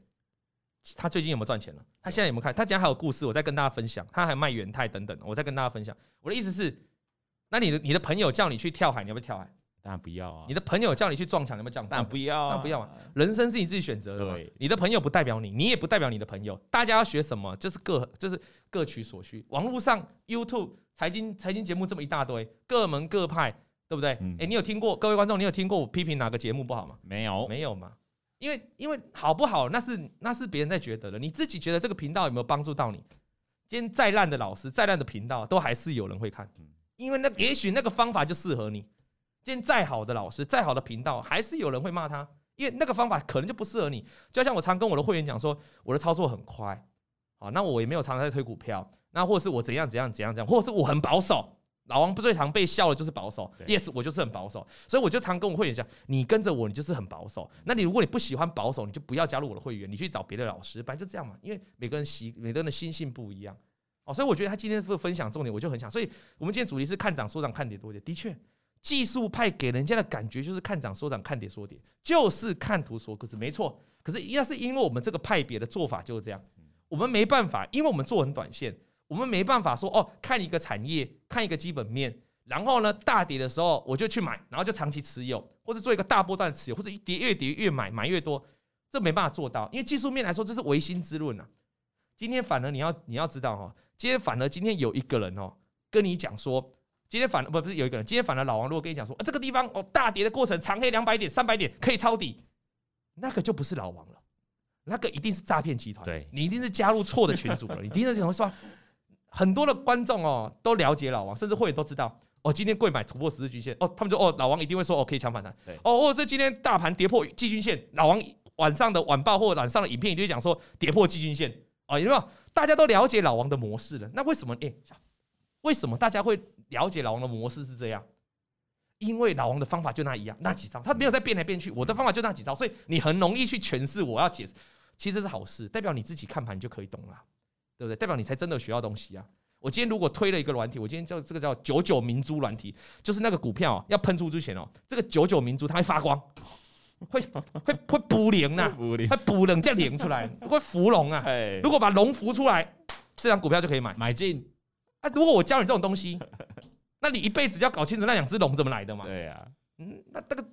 他最近有没有赚钱了？他现在有没有看？他竟然还有故事，我再跟大家分享。他还卖元泰等等，我再跟大家分享。我的意思是，那你的你的朋友叫你去跳海，你要不要跳海？当然不要啊。你的朋友叫你去撞墙，你要不要撞墙？当然不要啊。当然不要啊。人生是你自己选择的。对。你的朋友不代表你，你也不代表你的朋友。大家要学什么？就是各就是各取所需。网络上 YouTube。财经财经节目这么一大堆，各门各派，对不对？哎、嗯欸，你有听过？各位观众，你有听过我批评哪个节目不好吗？没有，没有吗？因为因为好不好，那是那是别人在觉得的。你自己觉得这个频道有没有帮助到你？今天再烂的老师，再烂的频道，都还是有人会看。因为那也许那个方法就适合你。今天再好的老师，再好的频道，还是有人会骂他，因为那个方法可能就不适合你。就像我常跟我的会员讲说，我的操作很快，好，那我也没有常常在推股票。那或者是我怎样怎样怎样怎样，或者是我很保守，老王不最常被笑的就是保守。Yes，我就是很保守，所以我就常跟我会员讲，你跟着我，你就是很保守。那你如果你不喜欢保守，你就不要加入我的会员，你去找别的老师，反正就这样嘛。因为每个人习，每个人的心性不一样哦，所以我觉得他今天这个分享重点，我就很想。所以我们今天主题是看涨说涨，看跌说跌。的确，技术派给人家的感觉就是看涨说涨，看跌说跌，就是看图说故事，没错。可是要是因为我们这个派别的做法就是这样，我们没办法，因为我们做很短线。我们没办法说哦，看一个产业，看一个基本面，然后呢，大跌的时候我就去买，然后就长期持有，或者做一个大波段持有，或者跌越跌越买，买越多，这没办法做到，因为技术面来说这是唯心之论啊。今天反而你要你要知道哈，今天反而今天有一个人哦，跟你讲说，今天反而不不是有一个人，今天反了老王如果跟你讲说，啊，这个地方哦大跌的过程长黑两百点三百点可以抄底，那个就不是老王了，那个一定是诈骗集团，对你一定是加入错的群组了，你听得懂是吧？很多的观众哦都了解老王，甚至会员都知道。哦，今天贵买突破十日均线，哦，他们就哦，老王一定会说哦，可以抢反弹。哦，或者是今天大盘跌破季均线，老王晚上的晚报或晚上的影片一定会讲说跌破季均线。哦，有没有？大家都了解老王的模式了，那为什么？哎，为什么大家会了解老王的模式是这样？因为老王的方法就那一样，那几招，他没有在变来变去。我的方法就那几招，所以你很容易去诠释我要解释，其实这是好事，代表你自己看盘就可以懂了，对不对？代表你才真的学到东西啊。我今天如果推了一个软体，我今天叫这个叫九九明珠软体，就是那个股票要喷出之前哦，这个九九明珠它会发光，<laughs> 会会会补灵呐，会补灵再灵出来，会浮龙啊。<laughs> 如果把龙浮出来，这张股票就可以买买进。啊，如果我教你这种东西，<laughs> 那你一辈子就要搞清楚那两只龙怎么来的嘛。对呀，嗯，那这个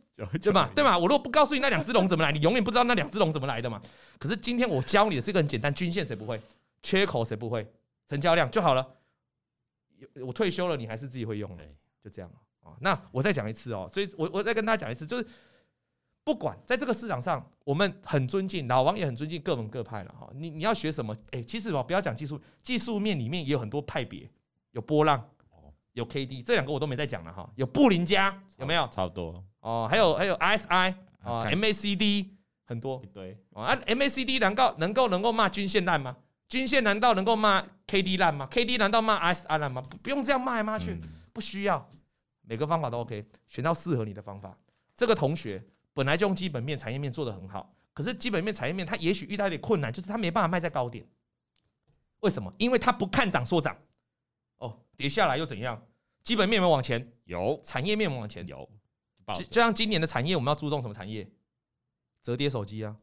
对吧？对嘛？我如果不告诉你那两只龙怎么来，你永远不知道那两只龙怎么来的嘛。可是今天我教你的是一个很简单，均线谁不会？缺口谁不会？成交量就好了。我退休了，你还是自己会用的，就这样啊。那我再讲一次哦，所以我我再跟大家讲一次，就是不管在这个市场上，我们很尊敬老王，也很尊敬各门各派了哈。你你要学什么？哎，其实哦，不要讲技术，技术面里面也有很多派别，有波浪，有 K D，这两个我都没在讲了哈。有布林加有没有？差不多哦，还有还有 I S I 啊，M A C D 很多一堆啊，M A C D 能够能够能够骂均线烂吗？均线难道能够骂 K D 烂吗？K D 难道骂 S I 烂吗？不不用这样骂来骂去，不需要，每个方法都 OK，选到适合你的方法。这个同学本来就用基本面、产业面做得很好，可是基本面、产业面他也许遇到一点困难，就是他没办法卖在高点。为什么？因为他不看涨说涨。哦，跌下来又怎样？基本面有没有往前？有。产业面往前？有。就就像今年的产业，我们要注重什么产业？折叠手机啊，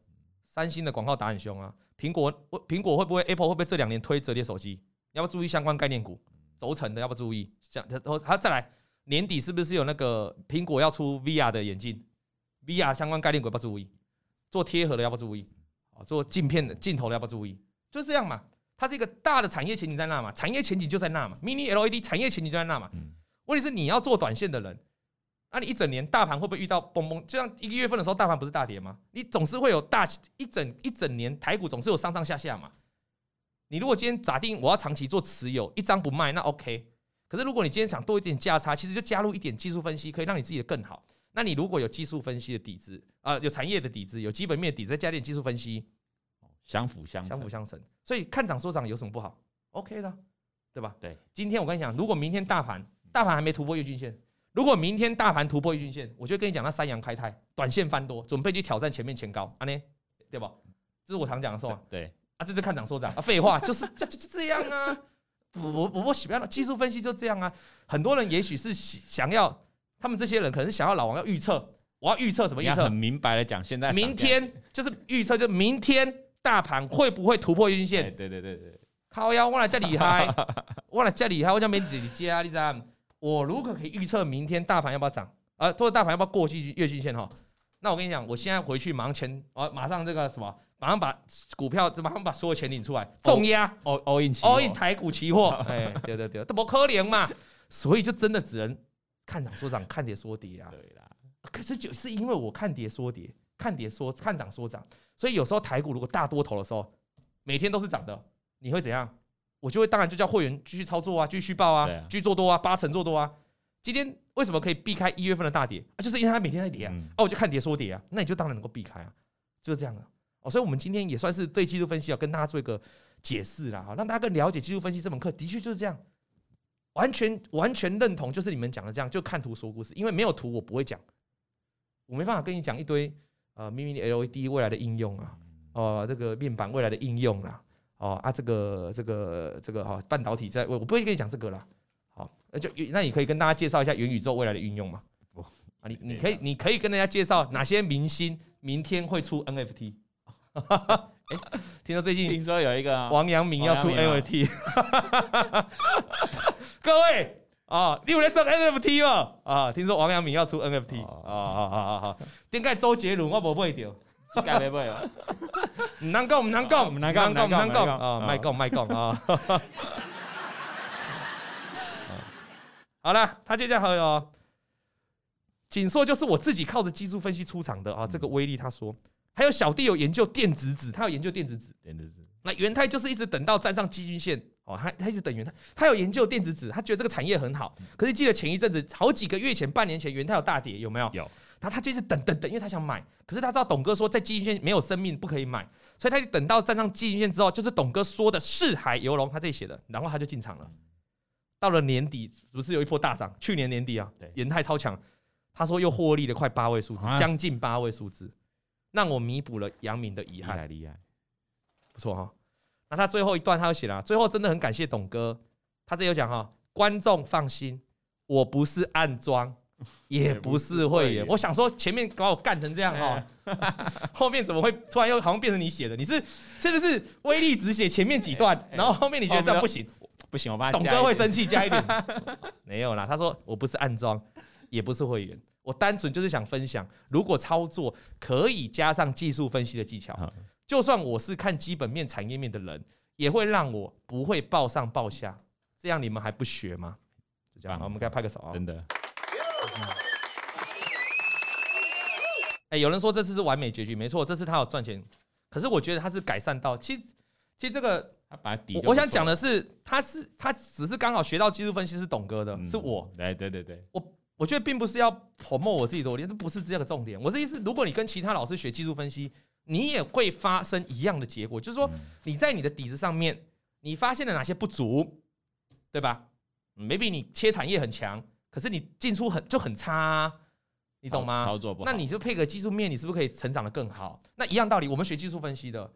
三星的广告打很凶啊。苹果，苹果会不会？Apple 会不会这两年推折叠手机？要不要注意相关概念股？轴承的要不要注意？像然后还再来年底是不是有那个苹果要出 VR 的眼镜？VR 相关概念股要不要注意？做贴合的要不要注意？啊，做镜片的镜头的要不要注意？就是这样嘛，它是一个大的产业前景在那嘛，产业前景就在那嘛，Mini LED 产业前景就在那嘛。问题是你要做短线的人。那、啊、你一整年大盘会不会遇到崩崩？就像一个月份的时候，大盘不是大跌吗？你总是会有大一整一整年台股总是有上上下下嘛。你如果今天假定我要长期做持有，一张不卖，那 OK。可是如果你今天想多一点价差，其实就加入一点技术分析，可以让你自己的更好。那你如果有技术分析的底子啊、呃，有产业的底子，有基本面的底子，再加点技术分析，相辅相相辅相成。所以看涨说涨有什么不好？OK 的，对吧？对。今天我跟你讲，如果明天大盘大盘还没突破月均线。如果明天大盘突破月均线，我就跟你讲，那三阳开泰，短线翻多，准备去挑战前面前高，啊呢，对吧？这是我常讲的，是吧？对，啊，这就看涨说涨啊，废话，<laughs> 就是这就这样啊。我我我喜欢的技术分析就这样啊。很多人也许是想要，他们这些人可能是想要老王要预测，我要预测什么预测？很明白的讲，现在明天就是预测，就明天大盘会不会突破月均线？对对对对，靠腰，我来 <laughs> 这厉害，我来这厉害，我叫没自己接啊，你知道？我如果可以预测明天大盘要不要涨，呃，或者大盘要不要过去月均线哈，那我跟你讲，我现在回去马上钱，我马上这个什么，马上把股票，马上把所有钱领出来，重压，all all in all in 台股期货，<laughs> 哎，对对对，这不可能嘛，所以就真的只能看涨说涨，看跌说跌啊。对啦，可是就是因为我看跌说跌，看跌说看涨说涨，所以有时候台股如果大多头的时候，每天都是涨的，你会怎样？我就会当然就叫会员继续操作啊，继续报啊，继续做多啊，八成做多啊。今天为什么可以避开一月份的大跌啊？就是因为它每天在跌啊。哦，我就看跌说跌啊，那你就当然能够避开啊，就是这样的哦。所以，我们今天也算是对技术分析要跟大家做一个解释啦，哈，让大家更了解技术分析这门课。的确就是这样，完全完全认同，就是你们讲的这样，就看图说故事。因为没有图，我不会讲，我没办法跟你讲一堆呃，Mini LED 未来的应用啊，哦，这个面板未来的应用啊。哦啊，这个这个这个哈，半导体在，我我不会跟你讲这个啦。好，那就那你可以跟大家介绍一下元宇宙未来的运用吗？不啊，你你可以你可以跟大家介绍哪些明星明天会出 NFT？哎，听说最近听说有一个王阳明要出 NFT，<laughs> 各位啊，你有在上 NFT 吗？啊，听说王阳明要出 NFT 啊啊啊啊啊！点解周杰伦我不会掉？改没会哦，唔能讲，唔能讲，唔能讲，唔能讲啊，卖讲卖讲啊。<laughs> 好了，他接下来哦，紧缩就是我自己靠着技术分析出场的啊。这个威力他说，还有小弟有研究电子纸，他有研究电子纸，电子纸。那元泰就是一直等到站上基均线哦，他他一直等元泰，他有研究电子纸，他觉得这个产业很好。可是记得前一阵子，好几个月前，半年前元泰有大跌，有没有？有。他他就是等等等，因为他想买，可是他知道董哥说在季均线没有生命不可以买，所以他就等到站上季均线之后，就是董哥说的四海游龙，他这里写的，然后他就进场了。到了年底，不是有一波大涨？去年年底啊，元泰超强，他说又获利了快八位数字，将近八位数字，让我弥补了杨明的遗憾。厉害厉害，不错哈。那他最后一段他又写了，最后真的很感谢董哥，他这有讲哈，观众放心，我不是暗装。<laughs> 也不是会员，我想说前面把我干成这样哈，<laughs> 后面怎么会突然又好像变成你写的？你是是不是威力只写前面几段，然后后面你觉得这样不行？不行，我把董哥会生气，加一点。<laughs> 没有啦，他说我不是暗装，也不是会员，我单纯就是想分享，如果操作可以加上技术分析的技巧，就算我是看基本面、产业面的人，也会让我不会报上报下。这样你们还不学吗？就这样，我们给他拍个手啊！真的。哎，有人说这次是完美结局，没错，这次他有赚钱。可是我觉得他是改善到，其实，其实这个他把底，我想讲的是，他是他只是刚好学到技术分析是董哥的，是我。哎，对对对，我我觉得并不是要 promote 我自己多，这不是这个重点。我的意思，如果你跟其他老师学技术分析，你也会发生一样的结果，就是说你在你的底子上面，你发现了哪些不足，对吧？maybe 你切产业很强。可是你进出很就很差，啊，你懂吗？操作不好，那你就配个技术面，你是不是可以成长的更好？那一样道理，我们学技术分析的，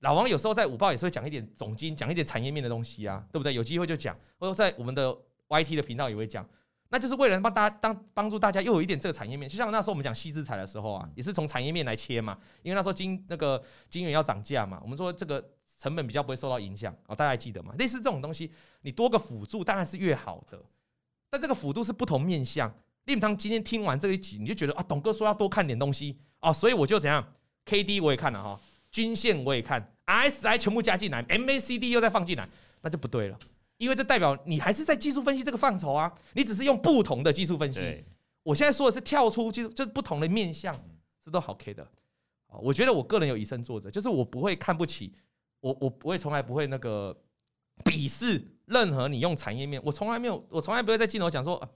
老王有时候在五报也是会讲一点总经，讲一点产业面的东西啊，对不对？有机会就讲，或者在我们的 YT 的频道也会讲，那就是为了帮大家当帮助大家又有一点这个产业面。就像那时候我们讲矽智财的时候啊，也是从产业面来切嘛，因为那时候金那个金元要涨价嘛，我们说这个成本比较不会受到影响哦，大家还记得吗？类似这种东西，你多个辅助当然是越好的。但这个辅助是不同面向。令堂今天听完这一集，你就觉得啊，董哥说要多看点东西哦，所以我就怎样，K D 我也看了哈，均线我也看，R S I 全部加进来，M A C D 又再放进来，那就不对了，因为这代表你还是在技术分析这个范畴啊，你只是用不同的技术分析。我现在说的是跳出技术，就是不同的面向，这都好 K 的。我觉得我个人有以身作则，就是我不会看不起，我我不会从来不会那个鄙视。任何你用产业面，我从来没有，我从来不会在镜头讲说、啊、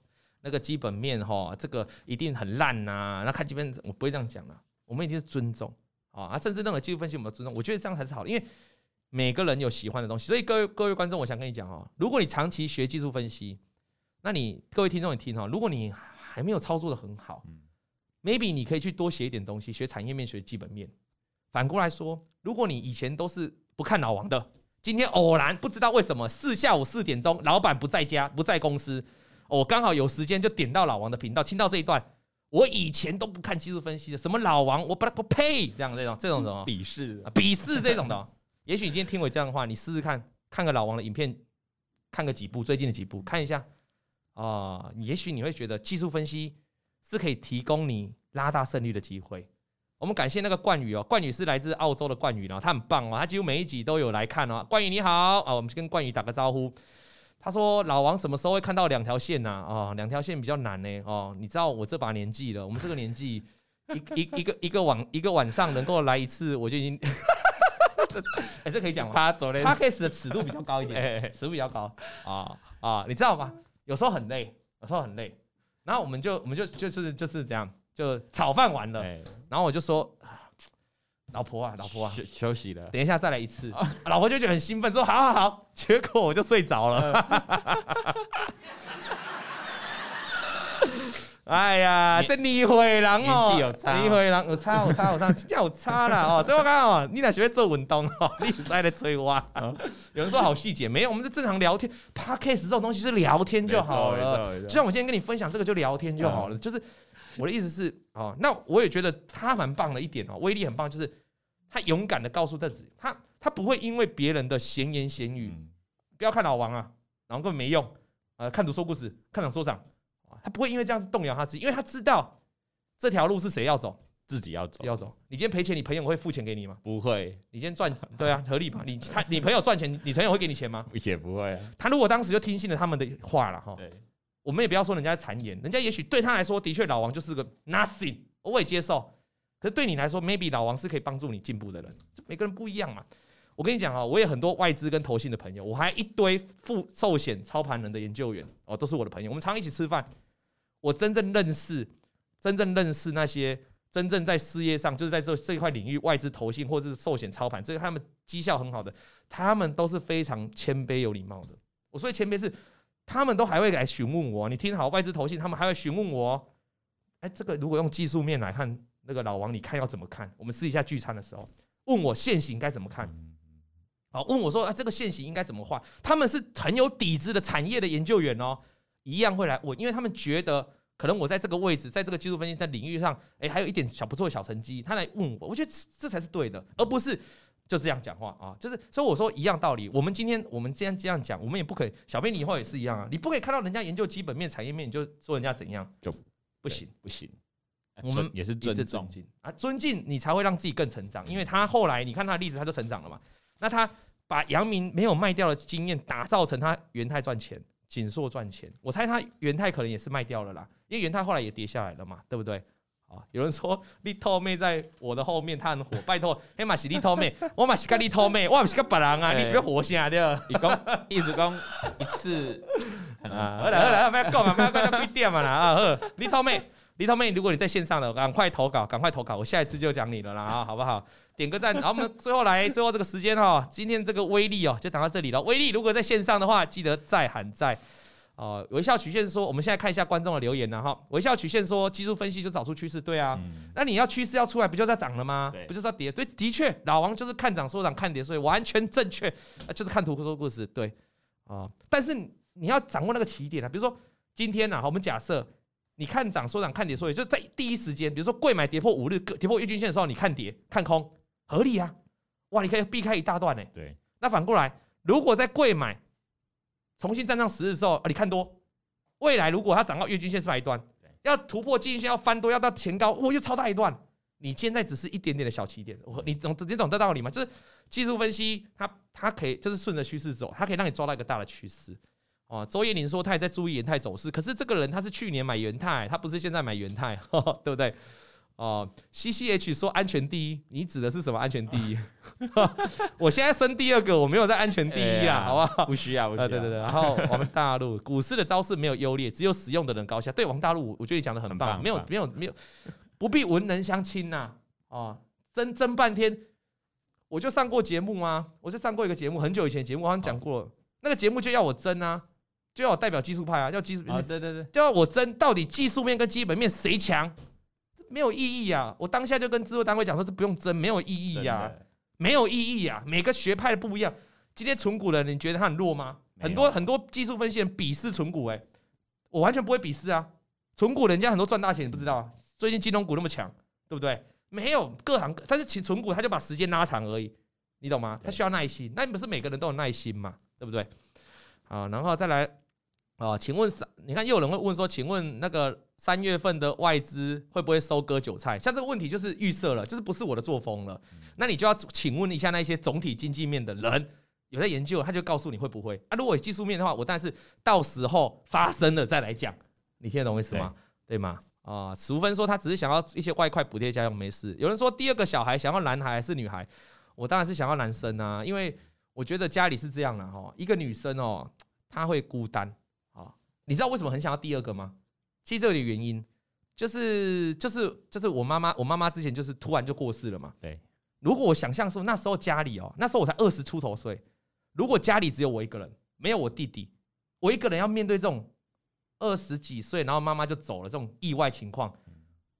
那个基本面哈，这个一定很烂呐、啊。那看基本面，我不会这样讲啊。我们一定是尊重啊，甚至任何技术分析，我们尊重。我觉得这样才是好的，因为每个人有喜欢的东西。所以各位各位观众，我想跟你讲哦，如果你长期学技术分析，那你各位听众也听哦，如果你还没有操作的很好，maybe 你可以去多学一点东西，学产业面，学基本面。反过来说，如果你以前都是不看老王的。今天偶然不知道为什么四下午四点钟，老板不在家，不在公司，我刚好有时间就点到老王的频道，听到这一段。我以前都不看技术分析的，什么老王，我不不配这样这种这种什么鄙视鄙视这种的。也许你今天听我这样的话，你试试看，看个老王的影片，看个几部最近的几部，看一下啊，也许你会觉得技术分析是可以提供你拉大胜率的机会。我们感谢那个冠宇哦，冠宇是来自澳洲的冠宇，呢他很棒哦，他几乎每一集都有来看哦。冠宇你好啊，我们跟冠宇打个招呼。他说老王什么时候会看到两条线呢？哦，两条线比较难呢。哦，你知道我这把年纪了，我们这个年纪一一一个一个晚一个晚上能够来一次，我就已经。<laughs> 哎，这可以讲吗？他昨天 Podcast 的尺度比较高一点，<laughs> 尺度比较高啊啊，你知道吗？有时候很累，有时候很累，然后我们就我们就就是就是这样。就炒饭完了，然后我就说：“老婆啊，老婆啊，休息了，等一下再来一次。<laughs> ”老婆就觉得很兴奋，说：“好好好。”结果我就睡着了。哎呀，这你会人哦，你会人有差有差有差，真有差啦哦。所以我刚刚哦，你俩学会做运动哦，<laughs> 你在那催我。有人说好细节，没有，我们是正常聊天。Podcast 这种东西是聊天就好了，就像我今天跟你分享这个，就聊天就好了，就是。我的意思是，哦，那我也觉得他蛮棒的一点哦，威力很棒，就是他勇敢的告诉自己，他他不会因为别人的闲言闲语，不要看老王啊，然后根本没用，呃，看图说故事，看涨说涨，他不会因为这样子动摇他自己，因为他知道这条路是谁要走，自己要走，要走。你今天赔钱，你朋友会付钱给你吗？不会。你今天赚，对啊，合理嘛？你他你朋友赚钱，你朋友会给你钱吗？也不会啊。他如果当时就听信了他们的话了哈，我们也不要说人家谗言，人家也许对他来说的确老王就是个 nothing，我也接受。可是对你来说，maybe 老王是可以帮助你进步的人，每个人不一样嘛。我跟你讲啊，我也很多外资跟投信的朋友，我还一堆副寿险操盘人的研究员哦，都是我的朋友，我们常一起吃饭。我真正认识，真正认识那些真正在事业上，就是在这这一块领域，外资投信或者是寿险操盘，这个他们绩效很好的，他们都是非常谦卑有礼貌的。我说的谦卑是，他们都还会来询问我，你听好，外资投信他们还会询问我，哎，这个如果用技术面来看，那个老王你看要怎么看？我们私底下聚餐的时候，问我现行该怎么看？好，问我说啊，这个线型应该怎么画？他们是很有底子的产业的研究员哦，一样会来问，因为他们觉得可能我在这个位置，在这个技术分析在领域上，哎，还有一点小不错的小成绩，他来问我，我觉得这才是对的，而不是就这样讲话啊。就是所以我说一样道理，我们今天我们既然这样讲，我们也不可以，小编你以后也是一样啊，你不可以看到人家研究基本面、产业面，你就说人家怎样就不行不行。我们也是尊重啊，尊敬你才会让自己更成长，因为他后来你看他的例子，他就成长了嘛。那他。把阳明没有卖掉的经验打造成他元泰赚钱，景硕赚钱。我猜他元泰可能也是卖掉了啦，因为元泰后来也跌下来了嘛，对不对？啊，有人说利透妹在我的后面，他很火。拜托，黑马是利透妹，我马是个利透妹，我不是个别人啊，你是不是活下对吧？一共一直讲一次 <laughs> 啊，好了好了，不要讲啊，不要讲，不点嘛啦啊，好，利透妹，利透妹，如果你在线上的，赶快投稿，赶快投稿，我下一次就讲你了啦啊，好不好？点个赞，然后我们最后来，最后这个时间哈，今天这个威力哦，就讲到这里了。威力如果在线上的话，记得再喊在。哦，微笑曲线说，我们现在看一下观众的留言了哈。微笑曲线说，技术分析就找出趋势，对啊。那你要趋势要出来，不就在涨了吗？不就是要跌？对，的确，老王就是看涨说涨，看跌所以完全正确，就是看图说故事，对啊。但是你要掌握那个起点啊，比如说今天呢，我们假设。你看涨说涨，看跌说跌，就在第一时间，比如说贵买跌破五日跌破月均线的时候，你看跌看空，合理啊！哇，你可以避开一大段呢。对。那反过来，如果在贵买重新站上十日的时候，啊，你看多，未来如果它涨到月均线是哪一段，要突破季线要翻多，要到前高，我又超大一段。你现在只是一点点的小起点，我你懂直接懂这道理吗？就是技术分析，它它可以就是顺着趋势走，它可以让你抓到一个大的趋势。哦，周叶林说他也在注意元泰走势，可是这个人他是去年买元泰，他不是现在买元太，<laughs> 对不对？哦，C C H 说安全第一，你指的是什么安全第一？<laughs> 我现在升第二个，我没有在安全第一啊，好不好？不需要，不需要。对对对，然后我们大陆股市的招式没有优劣，只有使用的人高下。对，王大陆，我觉得你讲的很棒，没有没有没有，不必文人相亲呐。哦，争争半天，我就上过节目吗？我就上过一个节目，很久以前节目，我好像讲过，那个节目就要我争啊。就要我代表技术派啊，要技术啊。对对对，就要我争到底技术面跟基本面谁强，没有意义啊！我当下就跟制作单位讲说，这不用争，没有意义呀，没有意义呀。每个学派的不一样。今天存股的人，你觉得他很弱吗？很多很多技术分析人鄙视存股，哎，我完全不会鄙视啊。存股人家很多赚大钱，你不知道啊？最近金融股那么强，对不对？没有各行各，但是其存股他就把时间拉长而已，你懂吗？他需要耐心，那你不是每个人都有耐心嘛？对不对？好，然后再来。哦，请问三，你看又有人会问说，请问那个三月份的外资会不会收割韭菜？像这个问题就是预设了，就是不是我的作风了。那你就要请问一下那些总体经济面的人，有在研究，他就告诉你会不会啊？如果有技术面的话，我但是到时候发生了再来讲，你听得懂我意思吗？对，对吗？啊，史无芬说他只是想要一些外快补贴家用，没事。有人说第二个小孩想要男孩还是女孩？我当然是想要男生啊，因为我觉得家里是这样的哈，一个女生哦，她会孤单啊。你知道为什么很想要第二个吗？其实这里原因就是就是就是我妈妈，我妈妈之前就是突然就过世了嘛。对，如果我想象说那时候家里哦，那时候我才二十出头岁，如果家里只有我一个人，没有我弟弟，我一个人要面对这种二十几岁，然后妈妈就走了这种意外情况，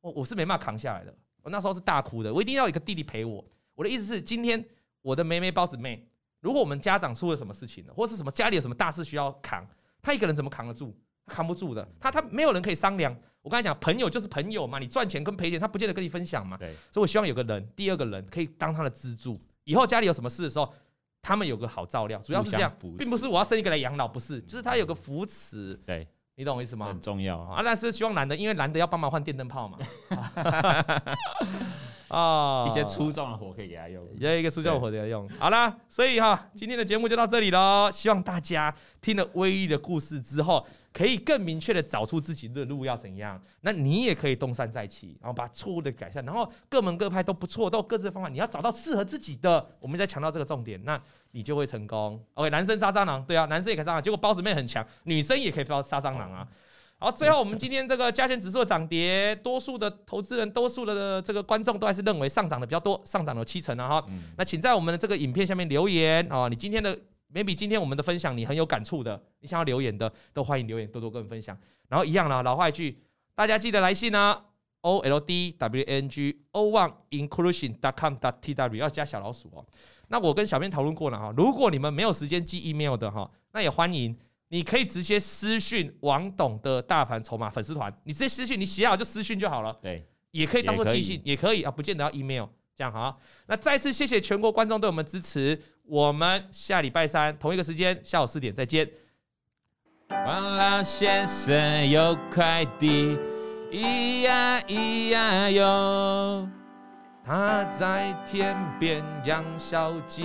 我我是没办法扛下来的。我那时候是大哭的，我一定要有一个弟弟陪我。我的意思是，今天我的妹妹包子妹，如果我们家长出了什么事情了，或是什么家里有什么大事需要扛。她一个人怎么扛得住？他扛不住的。他他没有人可以商量。我刚才讲，朋友就是朋友嘛，你赚钱跟赔钱，他不见得跟你分享嘛。对。所以我希望有个人，第二个人可以当他的支柱。以后家里有什么事的时候，他们有个好照料。主要是这样，并不是我要生一个来养老，不是，就是他有个扶持。对。你懂我意思吗？很重要啊，但是希望男的，因为男的要帮忙换电灯泡嘛。啊，一些粗壮的活可以给他用，也有一个粗壮的活给他用。好啦，所以哈，今天的节目就到这里喽。希望大家听了威力的故事之后，可以更明确的找出自己的路要怎样。那你也可以东山再起，然后把错误的改善。然后各门各派都不错，都有各自的方法。你要找到适合自己的，我们再强调这个重点，那你就会成功。OK，男生杀蟑螂，对啊，男生也可以杀蟑螂。结果包子妹很强，女生也可以杀杀蟑螂啊。好，最后我们今天这个加权指数的涨跌，多数的投资人，多数的这个观众都还是认为上涨的比较多，上涨了七成啊哈。那请在我们的这个影片下面留言哦，你今天的 maybe 今天我们的分享你很有感触的，你想要留言的都欢迎留言，多多跟我们分享。然后一样啦，老话一句，大家记得来信啊，o l d w n g o one inclusion dot com dot t w 要加小老鼠哦。那我跟小编讨论过了哈，如果你们没有时间寄 email 的哈，那也欢迎。你可以直接私讯王董的大盘筹码粉丝团，你直接私讯，你写好就私讯就好了。对，也可以当做寄信，也可以啊，不见得要 email，这样好。那再次谢谢全国观众对我们支持，我们下礼拜三同一个时间下午四点再见。王老先生有快递，咿呀咿呀哟，他在天边养小鸡。